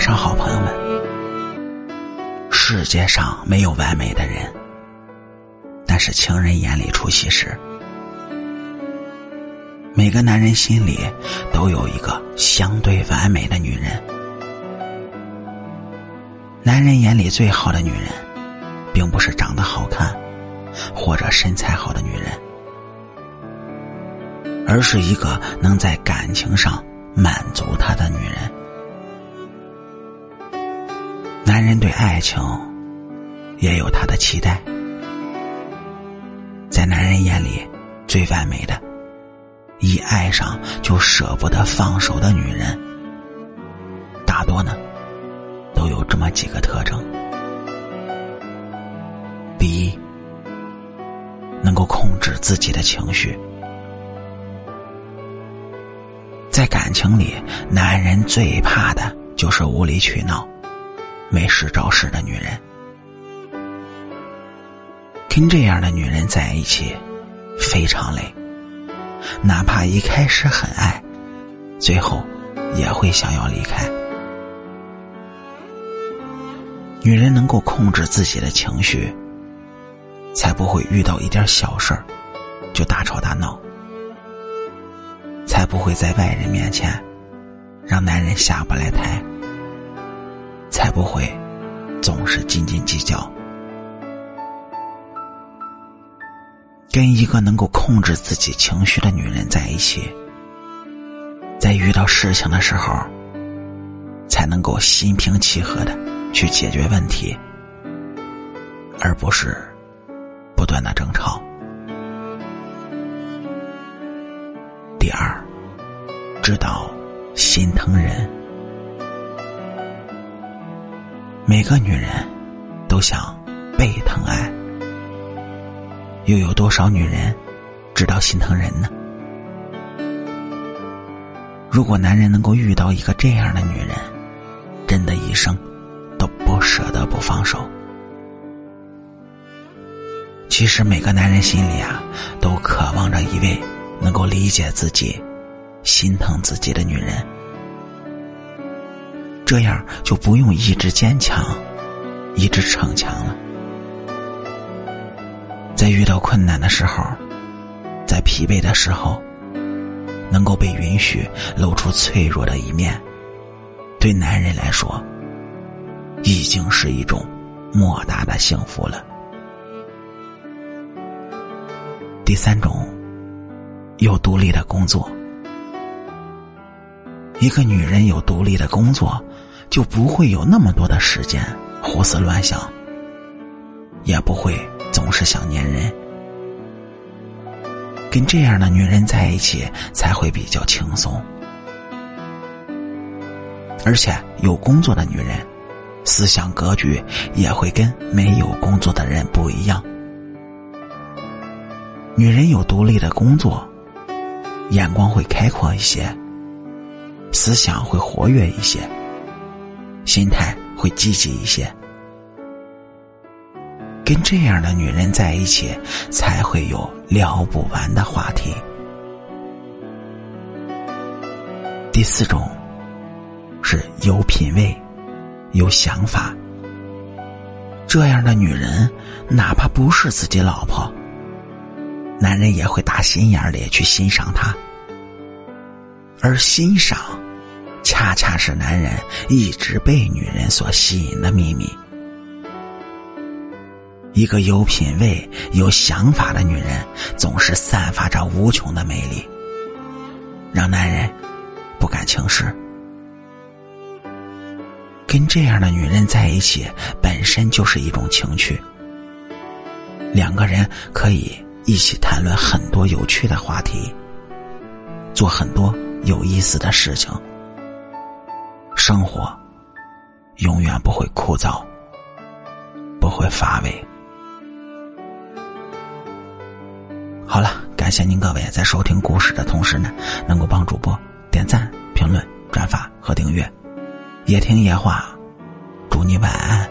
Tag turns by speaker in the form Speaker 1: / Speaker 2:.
Speaker 1: 上好朋友们，世界上没有完美的人，但是情人眼里出西施。每个男人心里都有一个相对完美的女人。男人眼里最好的女人，并不是长得好看或者身材好的女人，而是一个能在感情上满足他的女人。男人对爱情也有他的期待，在男人眼里，最完美的，一爱上就舍不得放手的女人，大多呢，都有这么几个特征：第一，能够控制自己的情绪，在感情里，男人最怕的就是无理取闹。没事找事的女人，跟这样的女人在一起非常累。哪怕一开始很爱，最后也会想要离开。女人能够控制自己的情绪，才不会遇到一点小事儿就大吵大闹，才不会在外人面前让男人下不来台。才不会总是斤斤计较。跟一个能够控制自己情绪的女人在一起，在遇到事情的时候，才能够心平气和的去解决问题，而不是不断的争吵。第二，知道每个女人都想被疼爱，又有多少女人知道心疼人呢？如果男人能够遇到一个这样的女人，真的一生都不舍得不放手。其实每个男人心里啊，都渴望着一位能够理解自己、心疼自己的女人。这样就不用一直坚强，一直逞强了。在遇到困难的时候，在疲惫的时候，能够被允许露出脆弱的一面，对男人来说，已经是一种莫大的幸福了。第三种，有独立的工作。一个女人有独立的工作，就不会有那么多的时间胡思乱想，也不会总是想粘人。跟这样的女人在一起才会比较轻松，而且有工作的女人，思想格局也会跟没有工作的人不一样。女人有独立的工作，眼光会开阔一些。思想会活跃一些，心态会积极一些，跟这样的女人在一起，才会有聊不完的话题。第四种是有品位、有想法，这样的女人，哪怕不是自己老婆，男人也会打心眼里去欣赏她。而欣赏，恰恰是男人一直被女人所吸引的秘密。一个有品位、有想法的女人，总是散发着无穷的魅力，让男人不敢轻视。跟这样的女人在一起，本身就是一种情趣。两个人可以一起谈论很多有趣的话题，做很多。有意思的事情，生活永远不会枯燥，不会乏味。好了，感谢您各位在收听故事的同时呢，能够帮主播点赞、评论、转发和订阅。夜听夜话，祝你晚安，